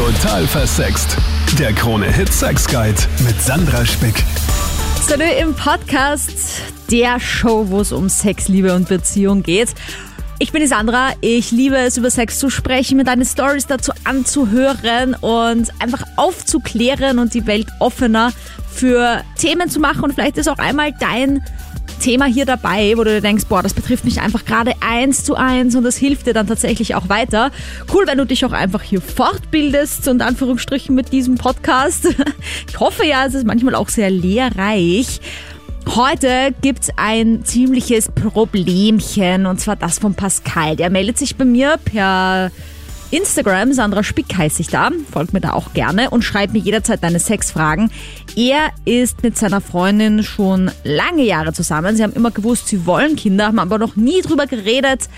Total versext. Der Krone-Hit Sex Guide mit Sandra Spick. Salut im Podcast der Show, wo es um Sex, Liebe und Beziehung geht. Ich bin die Sandra. Ich liebe es, über Sex zu sprechen, mir deine Stories dazu anzuhören und einfach aufzuklären und die Welt offener für Themen zu machen. Und vielleicht ist auch einmal dein Thema hier dabei, wo du dir denkst, boah, das betrifft mich einfach gerade eins zu eins und das hilft dir dann tatsächlich auch weiter. Cool, wenn du dich auch einfach hier fortbildest, und Anführungsstrichen mit diesem Podcast. Ich hoffe ja, es ist manchmal auch sehr lehrreich. Heute gibt's ein ziemliches Problemchen und zwar das von Pascal. Der meldet sich bei mir per Instagram, Sandra Spick heiße ich da, folgt mir da auch gerne und schreibt mir jederzeit deine Sexfragen. Er ist mit seiner Freundin schon lange Jahre zusammen. Sie haben immer gewusst, sie wollen Kinder, haben aber noch nie drüber geredet,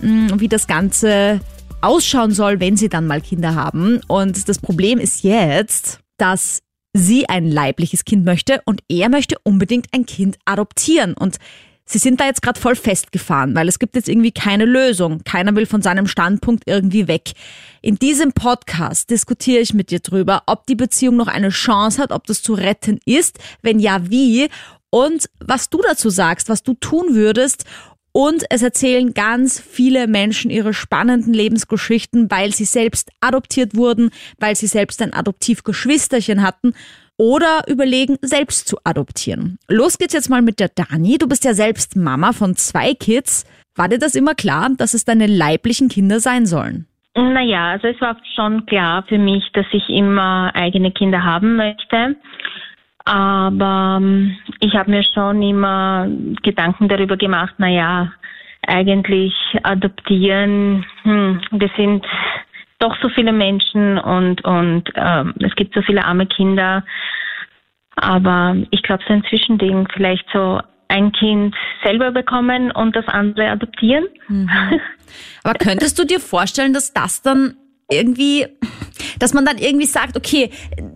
mm, wie das Ganze ausschauen soll, wenn sie dann mal Kinder haben. Und das Problem ist jetzt, dass sie ein leibliches Kind möchte und er möchte unbedingt ein Kind adoptieren. Und Sie sind da jetzt gerade voll festgefahren, weil es gibt jetzt irgendwie keine Lösung. Keiner will von seinem Standpunkt irgendwie weg. In diesem Podcast diskutiere ich mit dir drüber, ob die Beziehung noch eine Chance hat, ob das zu retten ist, wenn ja, wie und was du dazu sagst, was du tun würdest. Und es erzählen ganz viele Menschen ihre spannenden Lebensgeschichten, weil sie selbst adoptiert wurden, weil sie selbst ein Adoptivgeschwisterchen hatten oder überlegen, selbst zu adoptieren. Los geht's jetzt mal mit der Dani. Du bist ja selbst Mama von zwei Kids. War dir das immer klar, dass es deine leiblichen Kinder sein sollen? Naja, also es war schon klar für mich, dass ich immer eigene Kinder haben möchte. Aber ähm, ich habe mir schon immer Gedanken darüber gemacht, naja, eigentlich adoptieren, hm, wir sind doch so viele Menschen und, und ähm, es gibt so viele arme Kinder. Aber ich glaube, so ein Zwischending, vielleicht so ein Kind selber bekommen und das andere adoptieren. Mhm. Aber könntest du dir vorstellen, dass das dann irgendwie, dass man dann irgendwie sagt, okay,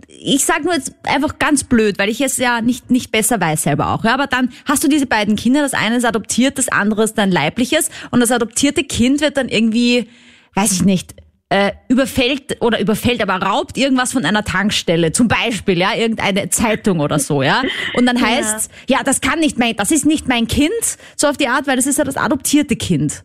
ich sage nur jetzt einfach ganz blöd, weil ich es ja nicht, nicht besser weiß selber auch. Ja, aber dann hast du diese beiden Kinder, das eine ist adoptiert, das andere ist dein leibliches und das adoptierte Kind wird dann irgendwie, weiß ich nicht, äh, überfällt oder überfällt, aber raubt irgendwas von einer Tankstelle, zum Beispiel, ja, irgendeine Zeitung oder so, ja. Und dann heißt ja. ja, das kann nicht mein, das ist nicht mein Kind, so auf die Art, weil das ist ja das adoptierte Kind.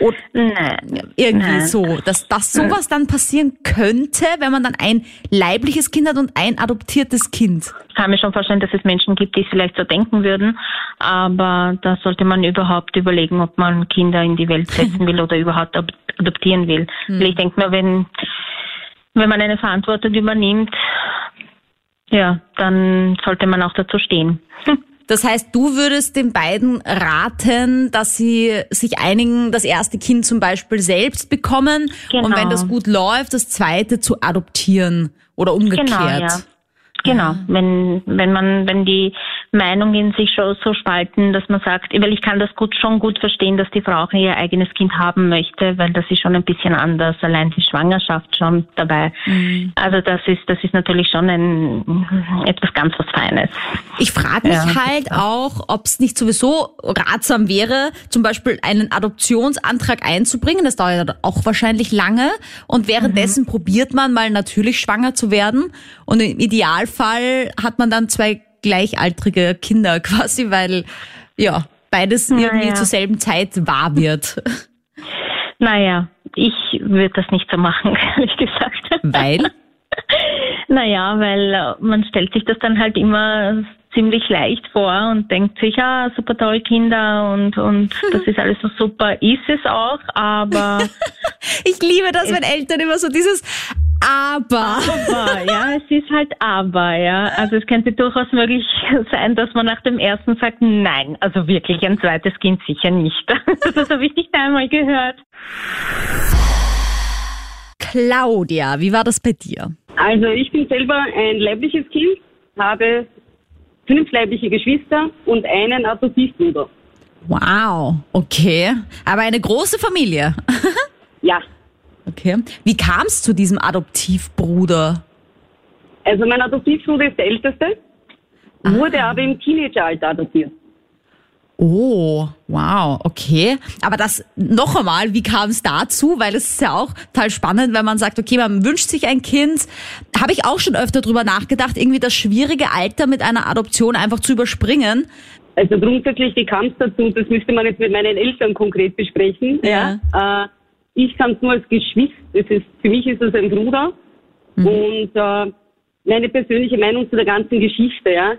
Oder Nein. irgendwie Nein. so, dass, dass sowas dann passieren könnte, wenn man dann ein leibliches Kind hat und ein adoptiertes Kind. Ich kann mir schon vorstellen, dass es Menschen gibt, die es vielleicht so denken würden, aber da sollte man überhaupt überlegen, ob man Kinder in die Welt setzen will oder überhaupt adoptieren will. Hm. Ich denke mir, wenn, wenn man eine Verantwortung übernimmt, ja, dann sollte man auch dazu stehen. Das heißt, du würdest den beiden raten, dass sie sich einigen, das erste Kind zum Beispiel selbst bekommen genau. und wenn das gut läuft, das zweite zu adoptieren oder umgekehrt. Genau, ja. Genau, wenn, wenn man, wenn die Meinungen sich schon so spalten, dass man sagt, weil ich kann das gut, schon gut verstehen, dass die Frau auch ihr eigenes Kind haben möchte, weil das ist schon ein bisschen anders, allein die Schwangerschaft schon dabei. Mhm. Also das ist, das ist natürlich schon ein, etwas ganz was Feines. Ich frage mich ja. halt auch, ob es nicht sowieso ratsam wäre, zum Beispiel einen Adoptionsantrag einzubringen, das dauert ja auch wahrscheinlich lange und währenddessen mhm. probiert man mal natürlich schwanger zu werden und im Idealfall Fall hat man dann zwei gleichaltrige Kinder quasi, weil ja, beides naja. irgendwie zur selben Zeit wahr wird. Naja, ich würde das nicht so machen, ehrlich gesagt. Weil? naja, weil man stellt sich das dann halt immer ziemlich leicht vor und denkt sich, ja, super toll Kinder und, und das ist alles so super, ist es auch, aber... ich liebe das, wenn Eltern immer so dieses aber. Aber, ja, es ist halt aber, ja. Also es könnte durchaus möglich sein, dass man nach dem ersten sagt, nein, also wirklich ein zweites Kind sicher nicht. Das habe ich nicht einmal gehört. Claudia, wie war das bei dir? Also ich bin selber ein leibliches Kind, habe fünf leibliche Geschwister und einen Adoptivbruder. Wow, okay. Aber eine große Familie. ja, Okay. Wie kam es zu diesem Adoptivbruder? Also mein Adoptivbruder ist der älteste, Aha. wurde aber im Teenageralter adoptiert. Oh, wow, okay. Aber das noch einmal, wie kam es dazu? Weil es ist ja auch total spannend, wenn man sagt, okay, man wünscht sich ein Kind. Habe ich auch schon öfter drüber nachgedacht, irgendwie das schwierige Alter mit einer Adoption einfach zu überspringen. Also grundsätzlich, wie kam es dazu? Das müsste man jetzt mit meinen Eltern konkret besprechen. Ja. Ja. Äh, ich kann es nur als Geschwister. Das ist, für mich ist es ein Bruder. Mhm. Und äh, meine persönliche Meinung zu der ganzen Geschichte, ja.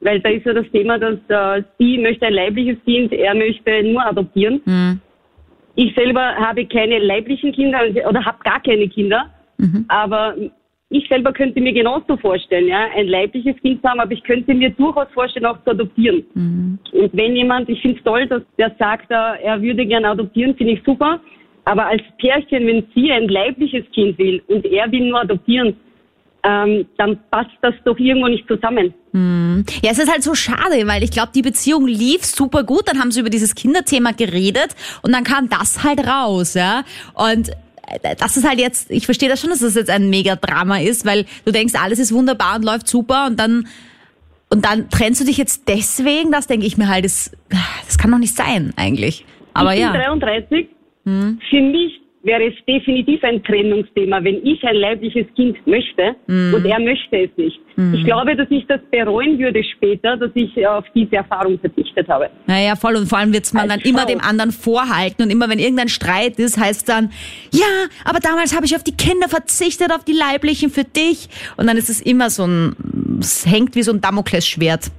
Weil da ist ja das Thema, dass äh, sie möchte ein leibliches Kind, er möchte nur adoptieren. Mhm. Ich selber habe keine leiblichen Kinder oder habe gar keine Kinder. Mhm. Aber ich selber könnte mir genauso vorstellen, ja, ein leibliches Kind zu haben, aber ich könnte mir durchaus vorstellen, auch zu adoptieren. Mhm. Und wenn jemand, ich finde es toll, dass der sagt, äh, er würde gerne adoptieren, finde ich super. Aber als Pärchen, wenn sie ein leibliches Kind will und er will nur adoptieren, ähm, dann passt das doch irgendwo nicht zusammen. Ja, es ist halt so schade, weil ich glaube, die Beziehung lief super gut. Dann haben sie über dieses Kinderthema geredet und dann kam das halt raus, ja. Und äh, das ist halt jetzt, ich verstehe das schon, dass das jetzt ein Mega-Drama ist, weil du denkst, alles ist wunderbar und läuft super und dann und dann trennst du dich jetzt deswegen, das denke ich mir halt, das, das kann doch nicht sein eigentlich. Aber ich ja. bin 33. Für mich wäre es definitiv ein Trennungsthema, wenn ich ein leibliches Kind möchte und er möchte es nicht. Ich glaube, dass ich das bereuen würde später, dass ich auf diese Erfahrung verzichtet habe. Naja, voll. Und vor allem wird's man Als dann immer Frau. dem anderen vorhalten. Und immer wenn irgendein Streit ist, heißt dann, ja, aber damals habe ich auf die Kinder verzichtet, auf die Leiblichen für dich. Und dann ist es immer so ein, es hängt wie so ein Damoklesschwert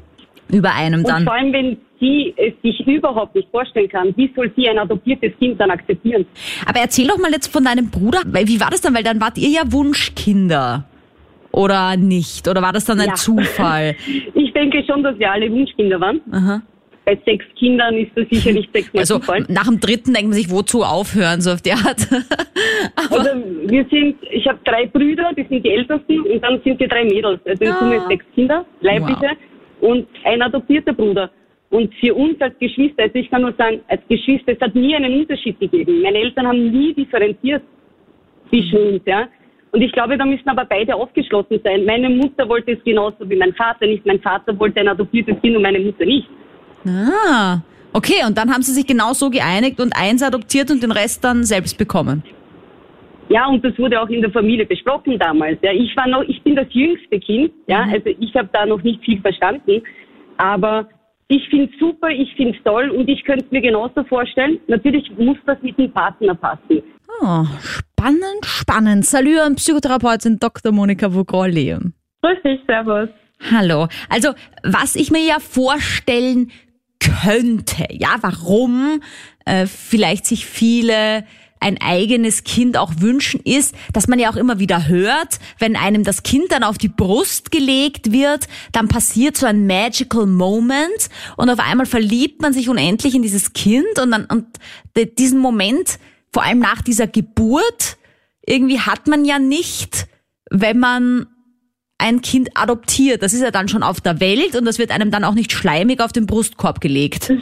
über einem Und dann. vor allem, wenn sie es sich überhaupt nicht vorstellen kann, wie soll sie ein adoptiertes Kind dann akzeptieren? Aber erzähl doch mal jetzt von deinem Bruder. Wie war das dann? Weil dann wart ihr ja Wunschkinder. Oder nicht? Oder war das dann ein Ja. Zufall? Ich denke schon, dass wir alle Wunschkinder waren. Aha. Bei sechs Kindern ist das sicher nicht sechsmal Also Zufall. nach dem dritten denkt man sich, wozu aufhören, so auf die Art. Also wir sind, ich habe drei Brüder, die sind die ältesten und dann sind die drei Mädels. Also in Summe Ah. sechs Kinder, leibliche und ein adoptierter Bruder. Und für uns als Geschwister, also ich kann nur sagen, als Geschwister, es hat nie einen Unterschied gegeben. Meine Eltern haben nie differenziert zwischen uns, ja. Und ich glaube, da müssen aber beide aufgeschlossen sein. Meine Mutter wollte es genauso wie mein Vater nicht. Mein Vater wollte ein adoptiertes Kind und meine Mutter nicht. Ah, okay. Und dann haben sie sich genau so geeinigt und eins adoptiert und den Rest dann selbst bekommen. Ja, und das wurde auch in der Familie besprochen damals. Ja, ich war noch, ich bin das jüngste Kind. Ja, Mhm. also ich habe da noch nicht viel verstanden. Aber ich finde es super, ich finde es toll und ich könnte mir genauso vorstellen. Natürlich muss das mit dem Partner passen. Oh, spannend, spannend. Salut an Psychotherapeutin Dr. Monika Vogrolli. Grüß dich, Servus. Hallo. Also, was ich mir ja vorstellen könnte, ja, warum äh, vielleicht sich viele ein eigenes Kind auch wünschen, ist, dass man ja auch immer wieder hört, wenn einem das Kind dann auf die Brust gelegt wird, dann passiert so ein magical Moment und auf einmal verliebt man sich unendlich in dieses Kind und dann und diesen Moment, vor allem nach dieser Geburt, irgendwie hat man ja nicht, wenn man ein Kind adoptiert. Das ist ja dann schon auf der Welt und das wird einem dann auch nicht schleimig auf den Brustkorb gelegt.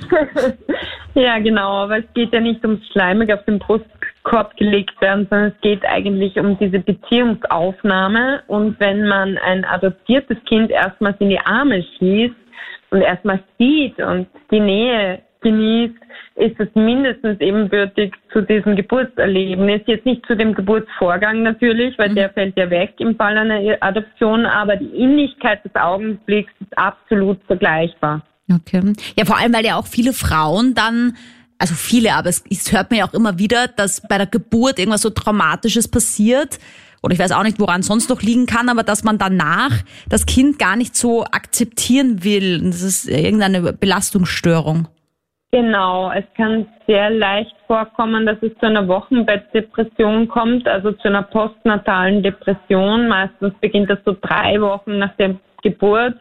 Ja, genau, aber es geht ja nicht ums Schleimig auf den Brustkorb gelegt werden, sondern es geht eigentlich um diese Beziehungsaufnahme. Und wenn man ein adoptiertes Kind erstmals in die Arme schießt und erstmal sieht und die Nähe genießt, ist es mindestens ebenbürtig zu diesem Geburtserlebnis. Jetzt nicht zu dem Geburtsvorgang natürlich, weil der fällt ja weg im Fall einer Adoption, aber die Innigkeit des Augenblicks ist absolut vergleichbar. Okay. Ja, vor allem, weil ja auch viele Frauen dann, also viele, aber es, es hört man ja auch immer wieder, dass bei der Geburt irgendwas so Traumatisches passiert. Oder ich weiß auch nicht, woran sonst noch liegen kann, aber dass man danach das Kind gar nicht so akzeptieren will. Und Das ist irgendeine Belastungsstörung. Genau, es kann sehr leicht vorkommen, dass es zu einer Wochenbettdepression kommt, also zu einer postnatalen Depression. Meistens beginnt das so drei Wochen nach der Geburt,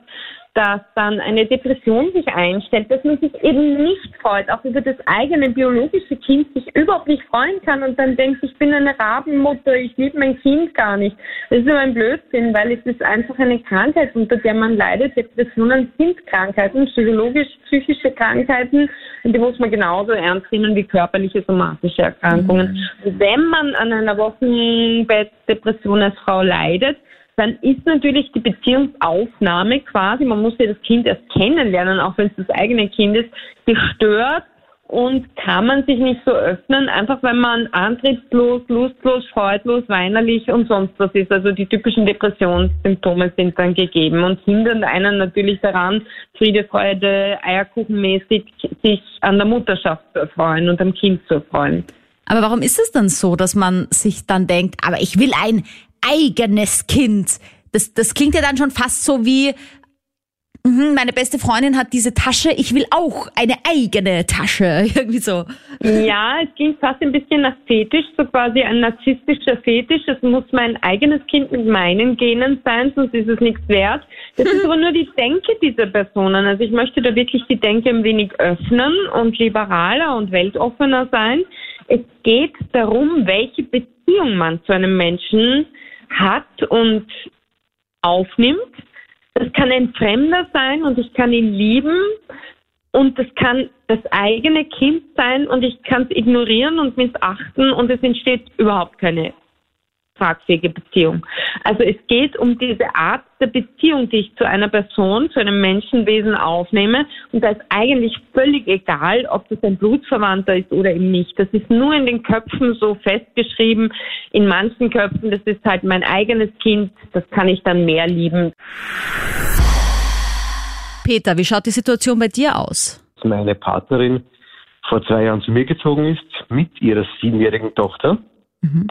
dass dann eine Depression sich einstellt, dass man sich eben nicht freut, auch über das eigene biologische Kind sich überhaupt nicht freuen kann und dann denkt, ich bin eine Rabenmutter, ich liebe mein Kind gar nicht. Das ist aber ein Blödsinn, weil es ist einfach eine Krankheit, unter der man leidet. Depressionen sind Krankheiten, psychologisch, psychische Krankheiten die muss man genauso ernst nehmen wie körperliche somatische Erkrankungen. Und wenn man an einer Wochenbettdepression als Frau leidet, dann ist natürlich die Beziehungsaufnahme quasi, man muss ja das Kind erst kennenlernen, auch wenn es das eigene Kind ist, gestört und kann man sich nicht so öffnen, einfach weil man antriebslos, lustlos, freudlos, weinerlich und sonst was ist. Also die typischen Depressionssymptome sind dann gegeben und hindern einen natürlich daran, Friede, Freude, Eierkuchenmäßig sich an der Mutterschaft zu erfreuen und am Kind zu erfreuen. Aber warum ist es dann so, dass man sich dann denkt, aber ich will ein eigenes Kind? Das, das klingt ja dann schon fast so wie, mhm, meine beste Freundin hat diese Tasche, ich will auch eine eigene Tasche. Irgendwie so. Ja, es klingt fast ein bisschen nach Fetisch, so quasi ein narzisstischer Fetisch. Es muss mein eigenes Kind mit meinen Genen sein, sonst ist es nichts wert. Das ist aber nur die Denke dieser Personen. Also ich möchte da wirklich die Denke ein wenig öffnen und liberaler und weltoffener sein. Es geht darum, welche Beziehung man zu einem Menschen hat und aufnimmt. Das kann ein Fremder sein und ich kann ihn lieben und das kann das eigene Kind sein und ich kann es ignorieren und missachten und es entsteht überhaupt keine tragfähige Beziehung. Also es geht um diese Art der Beziehung, die ich zu einer Person, zu einem Menschenwesen aufnehme. Und da ist eigentlich völlig egal, ob das ein Blutsverwandter ist oder eben nicht. Das ist nur in den Köpfen so festgeschrieben. In manchen Köpfen, das ist halt mein eigenes Kind, das kann ich dann mehr lieben. Peter, wie schaut die Situation bei dir aus? Meine Partnerin vor zwei Jahren zu mir gezogen ist mit ihrer siebenjährigen Tochter. Mhm.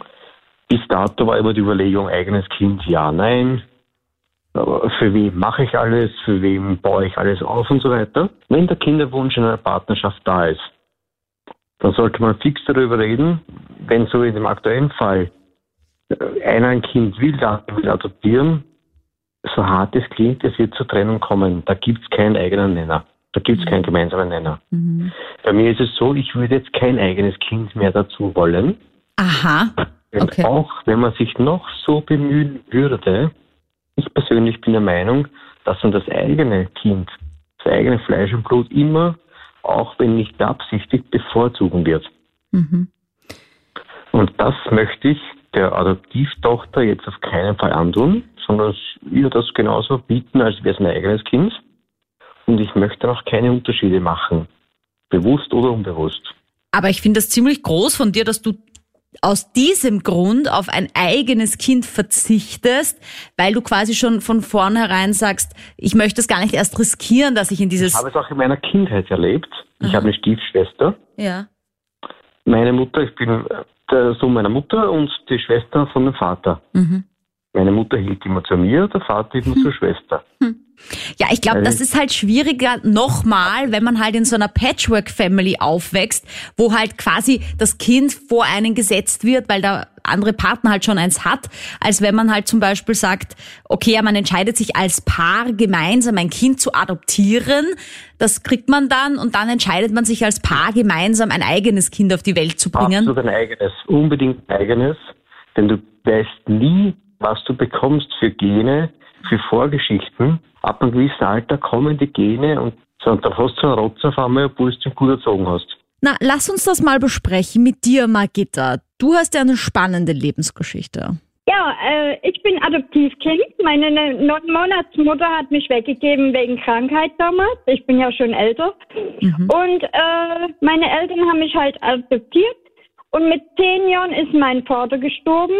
Bis dato war immer die Überlegung, eigenes Kind, ja, nein. Aber für wen mache ich alles, für wen baue ich alles auf und so weiter. Wenn der Kinderwunsch in einer Partnerschaft da ist, dann sollte man fix darüber reden, wenn so in dem aktuellen Fall äh, einer ein Kind will, will adoptieren, so hart es klingt, es wird zur Trennung kommen. Da gibt es keinen eigenen Nenner. Da gibt es keinen gemeinsamen Nenner. Mhm. Bei mir ist es so, ich würde jetzt kein eigenes Kind mehr dazu wollen. Aha. Okay. auch wenn man sich noch so bemühen würde, ich persönlich bin der Meinung, dass man das eigene Kind, das eigene Fleisch und Blut immer, auch wenn nicht beabsichtigt, bevorzugen wird. Mhm. Und das möchte ich der Adoptivtochter jetzt auf keinen Fall antun, sondern ihr das genauso bieten, als wäre es mein eigenes Kind. Und ich möchte auch keine Unterschiede machen, bewusst oder unbewusst. Aber ich finde das ziemlich groß von dir, dass du aus diesem Grund auf ein eigenes Kind verzichtest, weil du quasi schon von vornherein sagst, ich möchte es gar nicht erst riskieren, dass ich in dieses... Ich habe es auch in meiner Kindheit erlebt. Ich Aha. habe eine Stiefschwester. Ja. Meine Mutter, ich bin der Sohn meiner Mutter und die Schwester von dem Vater. Mhm. Meine Mutter hielt immer zu mir, der Vater immer hm. zur Schwester. Hm. Ja, ich glaube, das ist halt schwieriger nochmal, wenn man halt in so einer Patchwork-Family aufwächst, wo halt quasi das Kind vor einen gesetzt wird, weil der andere Partner halt schon eins hat, als wenn man halt zum Beispiel sagt, okay, ja, man entscheidet sich als Paar gemeinsam ein Kind zu adoptieren. Das kriegt man dann und dann entscheidet man sich als Paar gemeinsam ein eigenes Kind auf die Welt zu bringen. Absolut ein eigenes, unbedingt ein eigenes, denn du weißt nie, was du bekommst für Gene, für Vorgeschichten. Ab einem gewissen Alter kommen die Gene und, dann hast du einen Rotz auf einmal, obwohl du den gut erzogen hast. Na, lass uns das mal besprechen mit dir, Margitta. Du hast ja eine spannende Lebensgeschichte. Ja, äh, ich bin Adoptivkind. Meine neun Monatsmutter hat mich weggegeben wegen Krankheit damals. Ich bin ja schon älter. Mhm. Und äh, meine Eltern haben mich halt adoptiert. Und mit zehn Jahren ist mein Vater gestorben.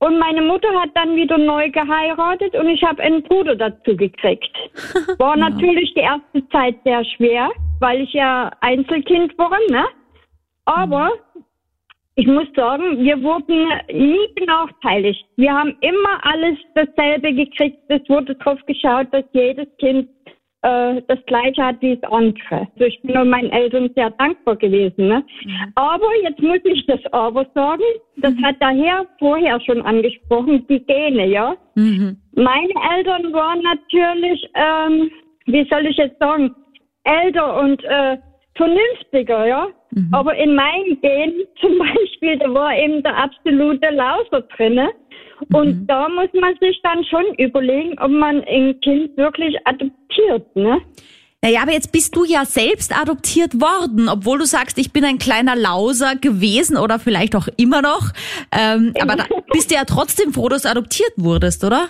Und meine Mutter hat dann wieder neu geheiratet und ich habe einen Bruder dazu gekriegt. War ja. natürlich die erste Zeit sehr schwer, weil ich ja Einzelkind war, ne? Aber ich muss sagen, wir wurden nie benachteiligt. Wir haben immer alles dasselbe gekriegt. Es wurde darauf geschaut, dass jedes Kind äh, das Gleiche hat wie das andere. Also ich bin meinen Eltern sehr dankbar gewesen. Ne? Mhm. Aber jetzt muss ich das aber sagen, das mhm. hat daher vorher schon angesprochen, die Gene, ja. Mhm. Meine Eltern waren natürlich, ähm, wie soll ich jetzt sagen, älter und äh, vernünftiger, ja. Mhm. Aber in meinem Gen zum Beispiel, da war eben der absolute Lauser drinne. Und mhm. da muss man sich dann schon überlegen, ob man ein Kind wirklich adoptiert, ne? Naja, aber jetzt bist du ja selbst adoptiert worden, obwohl du sagst, ich bin ein kleiner Lauser gewesen oder vielleicht auch immer noch. Ähm, aber da bist du ja trotzdem froh, dass du adoptiert wurdest, oder?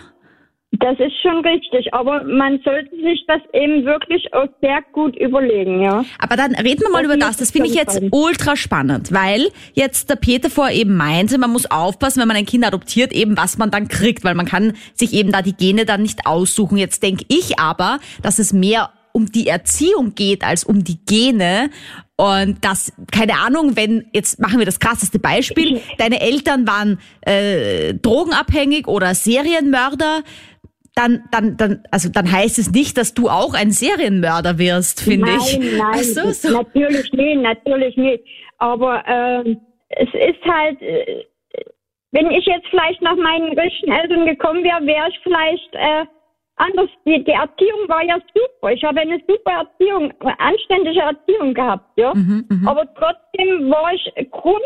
Das ist schon richtig, aber man sollte sich das eben wirklich auch sehr gut überlegen, ja. Aber dann reden wir mal Das über das. Das finde ich jetzt sagen. ultra spannend, weil jetzt der Peter vorher eben meinte, man muss aufpassen, wenn man ein Kind adoptiert, eben was man dann kriegt, weil man kann sich eben da die Gene dann nicht aussuchen. Jetzt denke ich aber, dass es mehr um die Erziehung geht als um die Gene. Und das, keine Ahnung, wenn, jetzt machen wir das krasseste Beispiel, deine Eltern waren äh, drogenabhängig oder Serienmörder, dann, dann, dann, also dann heißt es nicht, dass du auch ein Serienmörder wirst, finde ich. Nein, nein, so, so. natürlich nicht, natürlich nicht. Aber ähm, es ist halt, äh, wenn ich jetzt vielleicht nach meinen richtigen Eltern gekommen wäre, wäre ich vielleicht äh, anders. Die, die Erziehung war ja super. Ich habe eine super Erziehung, eine anständige Erziehung gehabt, ja. Mhm, Aber trotzdem war ich grund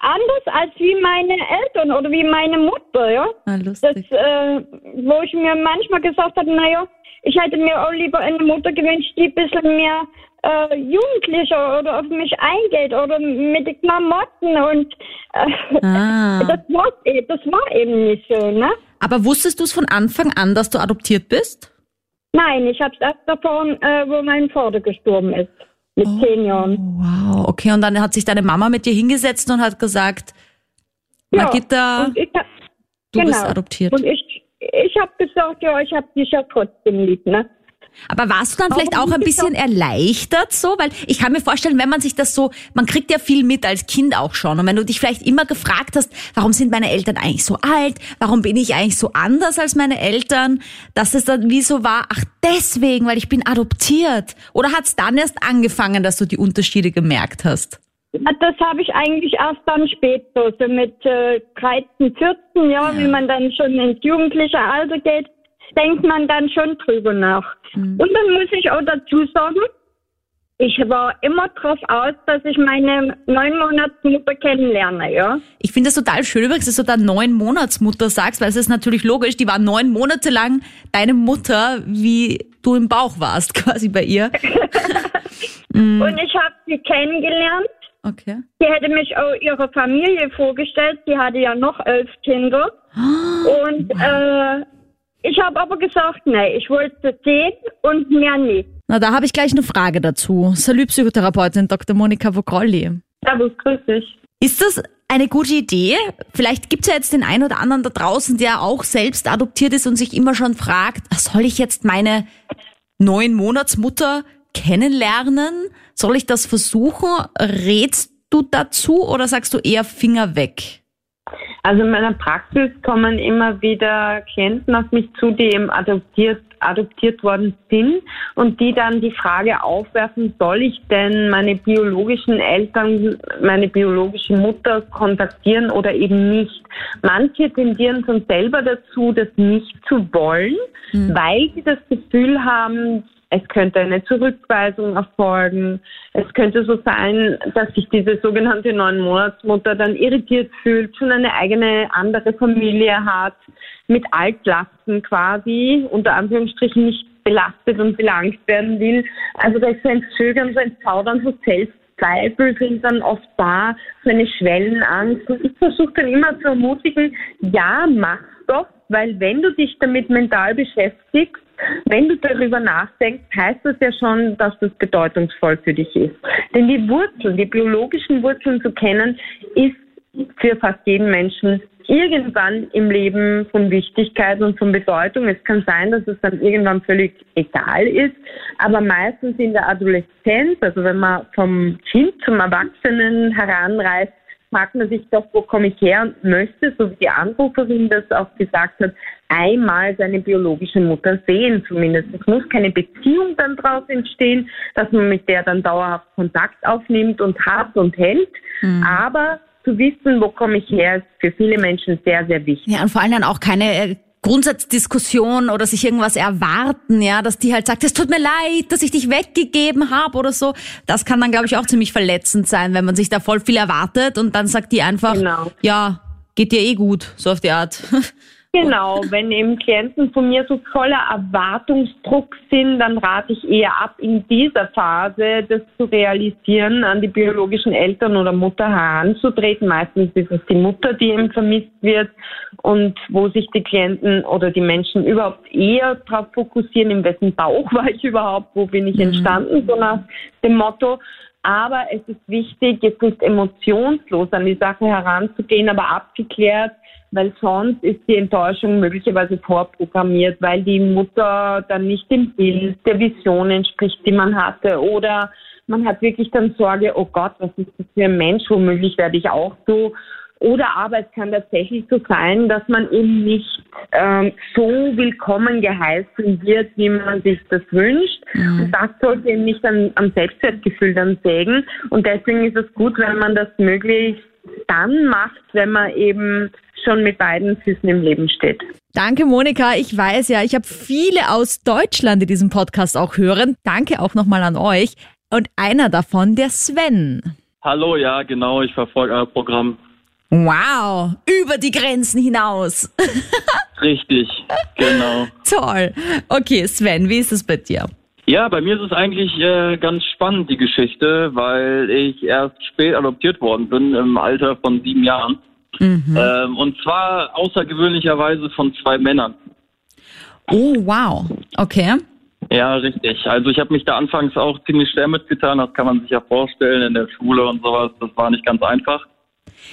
anders als wie meine Eltern oder wie meine Mutter, ja. Ah, Das, lustig. äh, wo ich mir manchmal gesagt habe, naja, ich hätte mir auch lieber eine Mutter gewünscht, die ein bisschen mehr äh, jugendlicher oder auf mich eingeht oder mit den Klamotten und äh, Ah. das, war, das war eben nicht so, ne? Aber wusstest du es von Anfang an, dass du adoptiert bist? Nein, ich habe es erst erfahren, äh, wo mein Vater gestorben ist, mit zehn Jahren. Wow, okay. Und dann hat sich deine Mama mit dir hingesetzt und hat gesagt, Ja, Magitta, hab, du genau. bist adoptiert. Und ich, ich habe gesagt, ja, ich habe dich ja trotzdem lieb, ne? Aber warst du dann vielleicht auch ein bisschen erleichtert so? Weil ich kann mir vorstellen, wenn man sich das so, man kriegt ja viel mit als Kind auch schon. Und wenn du dich vielleicht immer gefragt hast, warum sind meine Eltern eigentlich so alt? Warum bin ich eigentlich so anders als meine Eltern? Dass es dann wie so war, ach deswegen, weil ich bin adoptiert. Oder hat es dann erst angefangen, dass du die Unterschiede gemerkt hast? Ja, Das habe ich eigentlich erst dann später, so mit äh, 13, 14 Jahren, wie man dann schon ins jugendliche Alter geht, denkt man dann schon drüber nach. Und dann muss ich auch dazu sagen, ich war immer drauf aus, dass ich meine neun Monatsmutter kennenlerne, ja. Ich finde das total schön übrigens, dass du da neun Monatsmutter sagst, weil es ist natürlich logisch, die war neun Monate lang deine Mutter, wie du im Bauch warst, quasi bei ihr. Und ich habe sie kennengelernt. Okay. Sie hätte mich auch ihrer Familie vorgestellt. Sie hatte ja noch elf Kinder. Und äh, ich habe aber gesagt, nee, ich wollte sehen und mehr nicht. Na, da habe ich gleich eine Frage dazu. Salut, Psychotherapeutin Dr. Monika Vogrolli. Servus, grüß dich. Ist das eine gute Idee? Vielleicht gibt es ja jetzt den einen oder anderen da draußen, der auch selbst adoptiert ist und sich immer schon fragt, soll ich jetzt meine neun Monatsmutter kennenlernen? Soll ich das versuchen? Rätst du dazu oder sagst du eher Finger weg? Also in meiner Praxis kommen immer wieder Klienten auf mich zu, die eben adoptiert, adoptiert worden sind und die dann die Frage aufwerfen, soll ich denn meine biologischen Eltern, meine biologische Mutter kontaktieren oder eben nicht? Manche tendieren schon selber dazu, das nicht zu wollen, weil sie das Gefühl haben, es könnte eine Zurückweisung erfolgen. Es könnte so sein, dass sich diese sogenannte Neun-Monats-Mutter dann irritiert fühlt, schon eine eigene andere Familie hat, mit Altlasten quasi, unter Anführungsstrichen nicht belastet und belangt werden will. Also da ist so ein Zögern, so ein Zaudern, so Selbstzweifel sind dann oft da, so eine Schwellenangst. Und ich versuche dann immer zu ermutigen, ja, mach doch, weil wenn du dich damit mental beschäftigst, wenn du darüber nachdenkst, heißt das ja schon, dass das bedeutungsvoll für dich ist. Denn die Wurzeln, die biologischen Wurzeln zu kennen, ist für fast jeden Menschen irgendwann im Leben von Wichtigkeit und von Bedeutung. Es kann sein, dass es dann irgendwann völlig egal ist, aber meistens in der Adoleszenz, also wenn man vom Kind zum Erwachsenen heranreißt, fragt man sich doch, wo komme ich her und möchte, so wie die Anruferin das auch gesagt hat, einmal seine biologische Mutter sehen zumindest. Es muss keine Beziehung dann daraus entstehen, dass man mit der dann dauerhaft Kontakt aufnimmt und hat und hält, aber zu wissen, wo komme ich her, ist für viele Menschen sehr, sehr wichtig. Ja, und vor allem dann auch keine äh, Grundsatzdiskussion oder sich irgendwas erwarten, ja, dass die halt sagt, es tut mir leid, dass ich dich weggegeben habe oder so. Das kann dann, glaube ich, auch ziemlich verletzend sein, wenn man sich da voll viel erwartet und dann sagt die einfach, Genau. ja, geht dir eh gut, so auf die Art. Genau, wenn eben Klienten von mir so voller Erwartungsdruck sind, dann rate ich eher ab, in dieser Phase das zu realisieren, an die biologischen Eltern oder Mutter heranzutreten. Meistens ist es die Mutter, die eben vermisst wird und wo sich die Klienten oder die Menschen überhaupt eher darauf fokussieren, in wessen Bauch war ich überhaupt, wo bin ich mhm. entstanden, so nach dem Motto. Aber es ist wichtig, jetzt nicht emotionslos an die Sache heranzugehen, aber abgeklärt, weil sonst ist die Enttäuschung möglicherweise vorprogrammiert, weil die Mutter dann nicht dem Bild, der Vision entspricht, die man hatte. Oder man hat wirklich dann Sorge, oh Gott, was ist das für ein Mensch, womöglich werde ich auch so. Oder aber es kann tatsächlich so sein, dass man eben nicht ähm, so willkommen geheißen wird, wie man sich das wünscht. Mhm. Und das sollte eben nicht am, am Selbstwertgefühl dann sägen. Und deswegen ist es gut, wenn man das möglichst dann macht, wenn man eben schon mit beiden Füßen im Leben steht. Danke, Monika. Ich weiß ja, ich habe viele aus Deutschland, die diesen Podcast auch hören. Danke auch nochmal an euch. Und einer davon, der Sven. Hallo, ja, genau. Ich verfolge euer Programm. Wow, über die Grenzen hinaus. Richtig, genau. Toll. Okay, Sven, wie ist es bei dir? Ja, bei mir ist es eigentlich äh, ganz spannend, die Geschichte, weil ich erst spät adoptiert worden bin, im Alter von sieben Jahren. Mhm. Ähm, und zwar außergewöhnlicherweise von zwei Männern. Oh, wow. Okay. Ja, richtig. Also ich habe mich da anfangs auch ziemlich schwer mitgetan, das kann man sich ja vorstellen, in der Schule und sowas. Das war nicht ganz einfach.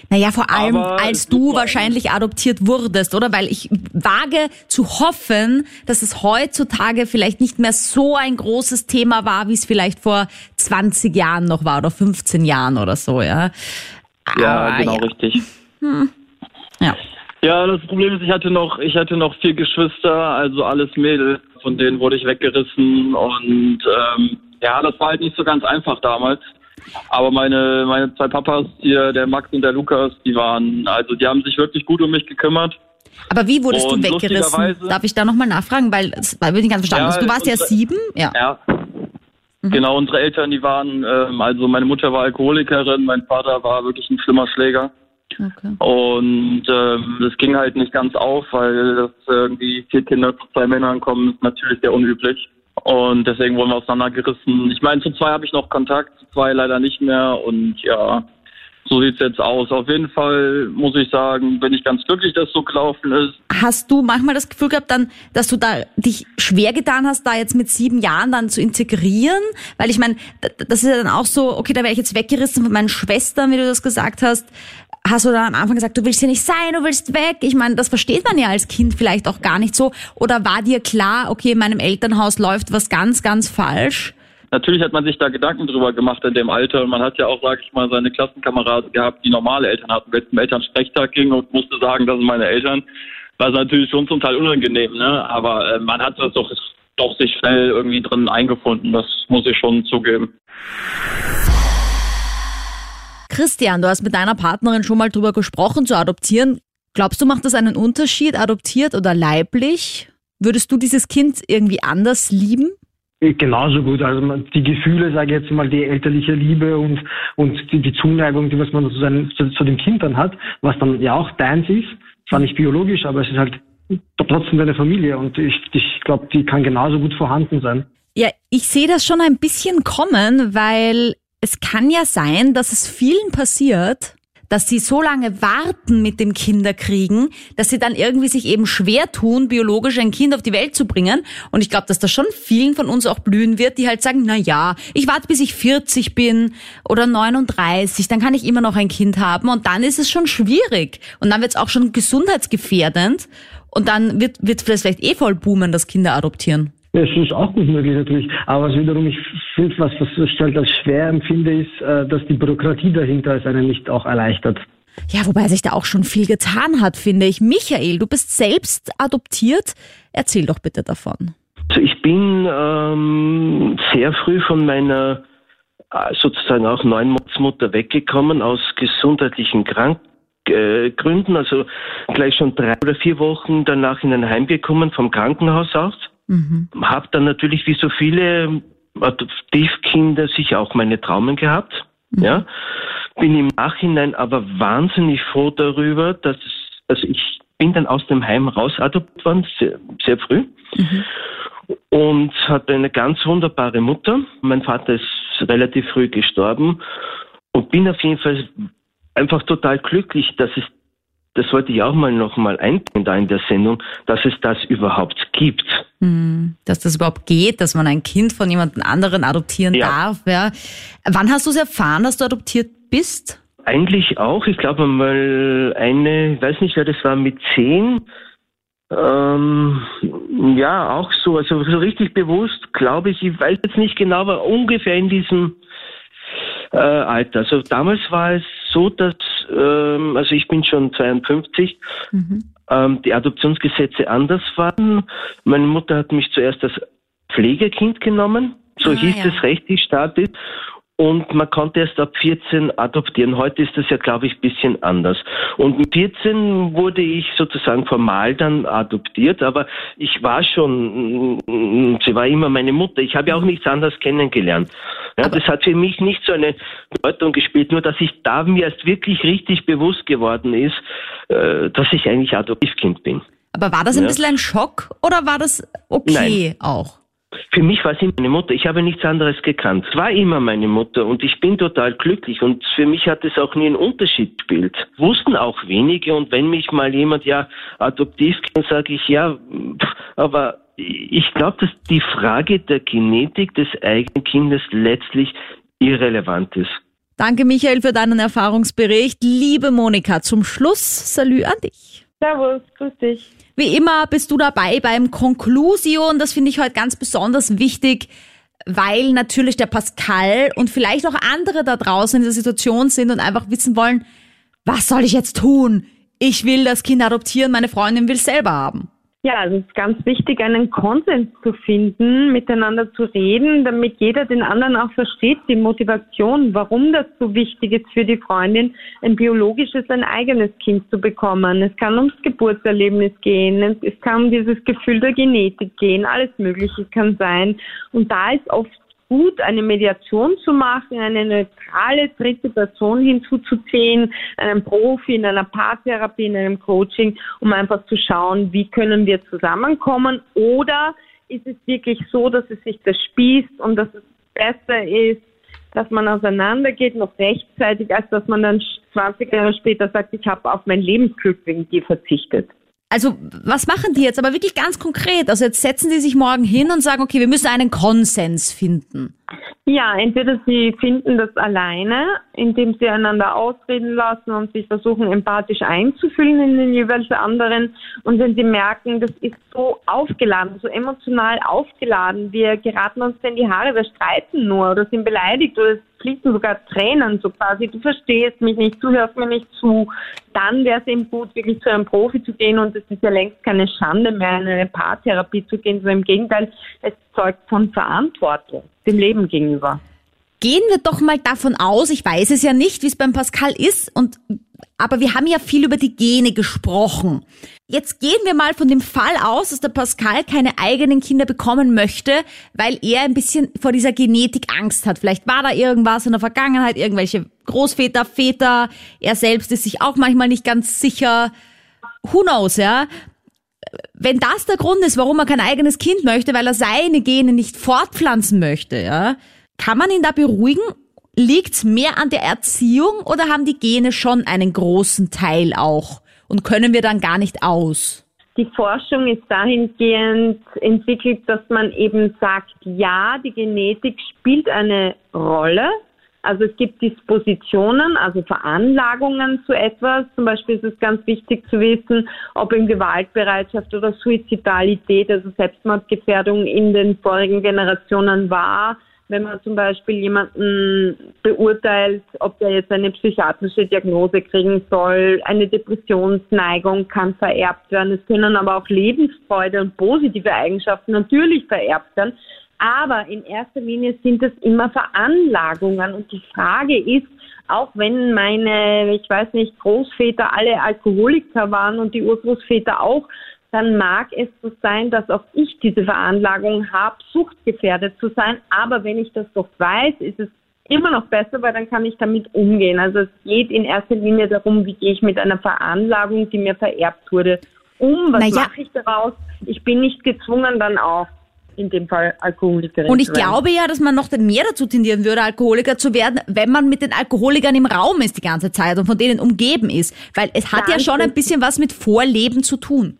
Naja, vor allem, Aber als du wahrscheinlich adoptiert wurdest, oder? Weil ich wage zu hoffen, dass es heutzutage vielleicht nicht mehr so ein großes Thema war, wie es vielleicht vor 20 Jahren noch war oder 15 Jahren oder so, ja. Ja, Aber, genau, ja. richtig. Hm. Ja. Ja, das Problem ist, ich hatte noch, ich hatte noch vier Geschwister, also alles Mädels, von denen wurde ich weggerissen und ähm, ja, das war halt nicht so ganz einfach damals. Aber meine, meine zwei Papas, hier, der Max und der Lukas, die waren, also die haben sich wirklich gut um mich gekümmert. Aber wie wurdest und du weggerissen? Darf ich da nochmal nachfragen? Weil das war nicht ganz verstanden. Ja, du warst unsere, ja sieben? Ja. ja. Mhm. Genau, unsere Eltern, die waren, ähm, also meine Mutter war Alkoholikerin, mein Vater war wirklich ein schlimmer Schläger. Okay. Und ähm, das ging halt nicht ganz auf, weil das irgendwie vier Kinder zu zwei Männern kommen, ist natürlich sehr unüblich. Und deswegen wurden wir auseinandergerissen. Ich meine, zu zwei habe ich noch Kontakt, zu zwei leider nicht mehr. Und ja, so sieht's jetzt aus. Auf jeden Fall muss ich sagen, bin ich ganz glücklich, dass so gelaufen ist. Hast du manchmal das Gefühl gehabt, dann, dass du da dich schwer getan hast, da jetzt mit sieben Jahren dann zu integrieren? Weil ich meine, das ist ja dann auch so, okay, da werde ich jetzt weggerissen von meinen Schwestern, wie du das gesagt hast hast du dann am Anfang gesagt, du willst hier nicht sein, du willst weg? Ich meine, das versteht man ja als Kind vielleicht auch gar nicht so. Oder war dir klar, okay, in meinem Elternhaus läuft was ganz, ganz falsch? Natürlich hat man sich da Gedanken drüber gemacht in dem Alter und man hat ja auch, sag ich mal, seine Klassenkameraden gehabt, die normale Eltern hatten. Wenn es zum Elternsprechtag ging und musste sagen, das sind meine Eltern, war es natürlich schon zum Teil unangenehm, ne? Aber äh, man hat das doch, doch sich schnell irgendwie drin eingefunden, das muss ich schon zugeben. Christian, du hast mit deiner Partnerin schon mal drüber gesprochen, zu adoptieren. Glaubst du, macht das einen Unterschied, adoptiert oder leiblich? Würdest du dieses Kind irgendwie anders lieben? Genauso gut. Also die Gefühle, sage ich jetzt mal, die elterliche Liebe und, und die, die Zuneigung, die was man zu, seinen, zu, zu dem Kind dann hat, was dann ja auch deins ist, zwar nicht biologisch, aber es ist halt trotzdem deine Familie und ich, ich glaube, die kann genauso gut vorhanden sein. Ja, ich sehe das schon ein bisschen kommen, weil es kann ja sein, dass es vielen passiert, dass sie so lange warten mit dem Kinderkriegen, dass sie dann irgendwie sich eben schwer tun, biologisch ein Kind auf die Welt zu bringen. Und ich glaube, dass das schon vielen von uns auch blühen wird, die halt sagen, na ja, ich warte bis ich 40 bin oder 39, dann kann ich immer noch ein Kind haben und dann ist es schon schwierig und dann wird es auch schon gesundheitsgefährdend und dann wird wird vielleicht eh voll boomen, das Kinder adoptieren. Es ist auch gut möglich natürlich. Aber was wiederum ich finde, was, was ich halt als schwer empfinde, ist, äh, dass die Bürokratie dahinter es einen nicht auch erleichtert. Ja, wobei sich da auch schon viel getan hat, finde ich. Michael, du bist selbst adoptiert. Erzähl doch bitte davon. Also ich bin ähm, sehr früh von meiner äh, sozusagen auch Neunmonatsmutter weggekommen aus gesundheitlichen Krankgründen. Also gleich schon drei oder vier Wochen danach in ein Heim gekommen vom Krankenhaus aus. Mhm. Habe dann natürlich wie so viele Adoptivkinder sicher auch meine Traumen gehabt. Mhm. Ja. Bin im Nachhinein aber wahnsinnig froh darüber, dass also ich bin dann aus dem Heim raus adoptiert worden, sehr, sehr früh. Mhm. Und hatte eine ganz wunderbare Mutter. Mein Vater ist relativ früh gestorben und bin auf jeden Fall einfach total glücklich, dass es, das wollte ich auch mal noch mal einbringen da in der Sendung, dass es das überhaupt gibt. Hm, dass das überhaupt geht, dass man ein Kind von jemand anderen adoptieren ja. darf. Ja. Wann hast du es erfahren, dass du adoptiert bist? Eigentlich auch. Ich glaube mal eine, ich weiß nicht, wer das war, mit zehn. Ähm, ja, auch so. Also so richtig bewusst, glaube ich, ich weiß jetzt nicht genau, aber ungefähr in diesem äh, Alter. Also damals war es so, dass, ähm, also ich bin schon 52, mhm. ähm, die Adoptionsgesetze anders waren. Meine Mutter hat mich zuerst als Pflegekind genommen. So ah, hieß ja. es rechtlich staatlich und man konnte erst ab 14 adoptieren. Heute ist das ja, glaube ich, ein bisschen anders. Und mit 14 wurde ich sozusagen formal dann adoptiert, aber ich war schon, mm, sie war immer meine Mutter. Ich habe ja auch nichts anderes kennengelernt. Ja, das hat für mich nicht so eine Bedeutung gespielt, nur dass ich da mir erst wirklich richtig bewusst geworden ist, äh, dass ich eigentlich Adoptivkind bin. Aber war das ein ja. bisschen ein Schock oder war das okay Nein. auch? Für mich war sie meine Mutter. Ich habe nichts anderes gekannt. Es war immer meine Mutter und ich bin total glücklich und für mich hat es auch nie einen Unterschied gespielt. Wussten auch wenige und wenn mich mal jemand ja adoptiv kennt, sage ich ja, aber ich glaube, dass die Frage der Genetik des eigenen Kindes letztlich irrelevant ist. Danke, Michael, für deinen Erfahrungsbericht. Liebe Monika, zum Schluss Salü an dich. Servus, grüß dich. Wie immer bist du dabei beim Konklusion. Das finde ich heute ganz besonders wichtig, weil natürlich der Pascal und vielleicht auch andere da draußen in der Situation sind und einfach wissen wollen, was soll ich jetzt tun? Ich will das Kind adoptieren, meine Freundin will es selber haben. Ja, also es ist ganz wichtig, einen Konsens zu finden, miteinander zu reden, damit jeder den anderen auch versteht, die Motivation, warum das so wichtig ist für die Freundin, ein biologisches, ein eigenes Kind zu bekommen. Es kann ums Geburtserlebnis gehen, es kann um dieses Gefühl der Genetik gehen, alles Mögliche kann sein. Und da ist oft gut, eine Mediation zu machen, eine neutrale dritte Person hinzuzuziehen, einen Profi in einer Paartherapie, in einem Coaching, um einfach zu schauen, wie können wir zusammenkommen oder ist es wirklich so, dass es sich das spießt und dass es besser ist, dass man auseinandergeht, noch rechtzeitig, als dass man dann 20 Jahre später sagt, ich habe auf mein Lebensglück wegen verzichtet. Also was machen die jetzt? Aber wirklich ganz konkret. Also jetzt setzen die sich morgen hin und sagen, okay, wir müssen einen Konsens finden. Ja, entweder sie finden das alleine, indem sie einander ausreden lassen und sich versuchen empathisch einzufühlen in den jeweils anderen. Und wenn sie merken, das ist so aufgeladen, so emotional aufgeladen, wir geraten uns in die Haare, wir streiten nur oder sind beleidigt oder fließen sogar Tränen, so quasi, du verstehst mich nicht, du hörst mir nicht zu, dann wäre es eben gut, wirklich zu einem Profi zu gehen und es ist ja längst keine Schande mehr, in eine Paartherapie zu gehen, sondern im Gegenteil, es zeugt von Verantwortung dem Leben gegenüber. Gehen wir doch mal davon aus, ich weiß es ja nicht, wie es beim Pascal ist, und, aber wir haben ja viel über die Gene gesprochen. Jetzt gehen wir mal von dem Fall aus, dass der Pascal keine eigenen Kinder bekommen möchte, weil er ein bisschen vor dieser Genetik Angst hat. Vielleicht war da irgendwas in der Vergangenheit, irgendwelche Großväter, Väter, er selbst ist sich auch manchmal nicht ganz sicher. Who knows, ja? wenn das der Grund ist, warum er kein eigenes Kind möchte, weil er seine Gene nicht fortpflanzen möchte, ja, kann man ihn da beruhigen? Liegt's mehr an der Erziehung oder haben die Gene schon einen großen Teil auch und können wir dann gar nicht aus? Die Forschung ist dahingehend entwickelt, dass man eben sagt, ja, die Genetik spielt eine Rolle, also es gibt Dispositionen, also Veranlagungen zu etwas. Zum Beispiel ist es ganz wichtig zu wissen, ob in Gewaltbereitschaft oder Suizidalität, also Selbstmordgefährdung in den vorigen Generationen war. Wenn man zum Beispiel jemanden beurteilt, ob der jetzt eine psychiatrische Diagnose kriegen soll, eine Depressionsneigung kann vererbt werden. Es können aber auch Lebensfreude und positive Eigenschaften natürlich vererbt werden. Aber in erster Linie sind es immer Veranlagungen. Und die Frage ist, auch wenn meine, ich weiß nicht, Großväter alle Alkoholiker waren und die Urgroßväter auch, dann mag es so sein, dass auch ich diese Veranlagung habe, suchtgefährdet zu sein. Aber wenn ich das doch weiß, ist es immer noch besser, weil dann kann ich damit umgehen. Also es geht in erster Linie darum, wie gehe ich mit einer Veranlagung, die mir vererbt wurde, um, was Naja. mache ich daraus? Ich bin nicht gezwungen, dann auch in dem Fall Alkoholikerin Und ich glaube ja, dass man noch mehr dazu tendieren würde, Alkoholiker zu werden, wenn man mit den Alkoholikern im Raum ist die ganze Zeit und von denen umgeben ist. Weil es hat ja Ganz schon ein bisschen was mit Vorleben zu tun.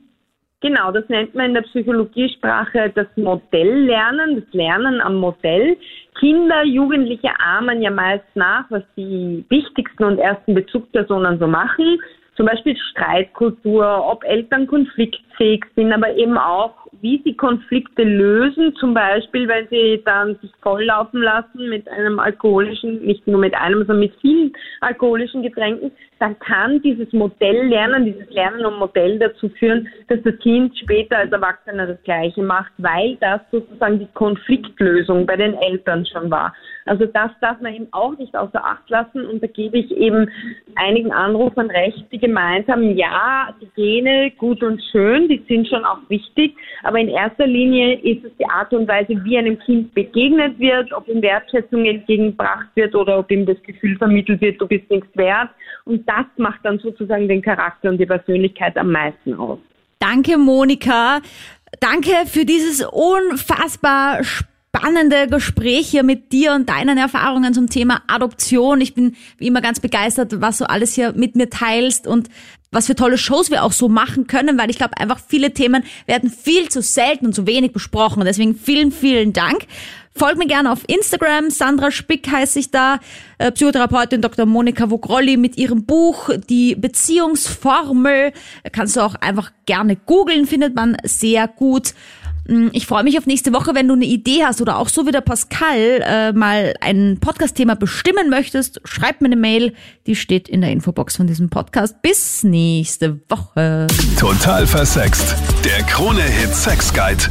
Genau, das nennt man in der Psychologiesprache das Modelllernen, das Lernen am Modell. Kinder, Jugendliche ahmen ja meist nach, was die wichtigsten und ersten Bezugspersonen so machen. Zum Beispiel Streitkultur, ob Eltern konfliktfähig sind, aber eben auch, wie sie Konflikte lösen, zum Beispiel, wenn sie dann sich volllaufen lassen mit einem alkoholischen, nicht nur mit einem, sondern mit vielen alkoholischen Getränken, dann kann dieses Modell lernen, dieses Lernen am Modell dazu führen, dass das Kind später als Erwachsener das Gleiche macht, weil das sozusagen die Konfliktlösung bei den Eltern schon war. Also das darf man eben auch nicht außer Acht lassen und da gebe ich eben einigen Anrufern recht, die gemeint haben, ja, die Gene gut und schön, die sind schon auch wichtig, aber in erster Linie ist es die Art und Weise, wie einem Kind begegnet wird, ob ihm Wertschätzung entgegengebracht wird oder ob ihm das Gefühl vermittelt wird, du bist nichts wert. Und das macht dann sozusagen den Charakter und die Persönlichkeit am meisten aus. Danke, Monika. Danke für dieses unfassbar spannende Gespräch hier mit dir und deinen Erfahrungen zum Thema Adoption. Ich bin wie immer ganz begeistert, was du alles hier mit mir teilst und was für tolle Shows wir auch so machen können, weil ich glaube einfach viele Themen werden viel zu selten und zu wenig besprochen. Deswegen vielen, vielen Dank. Folgt mir gerne auf Instagram. Sandra Spick heiße ich da. Äh, Psychotherapeutin Dr. Monika Vogrolli mit ihrem Buch Die Beziehungsformel. Kannst du auch einfach gerne googeln, findet man sehr gut. Mm, Ich freue mich auf nächste Woche, wenn du eine Idee hast oder auch so wie der Pascal äh, mal ein Podcast-Thema bestimmen möchtest. Schreib mir eine Mail, die steht in der Infobox von diesem Podcast. Bis nächste Woche. Total versext. Der Krone-Hit Sex Guide.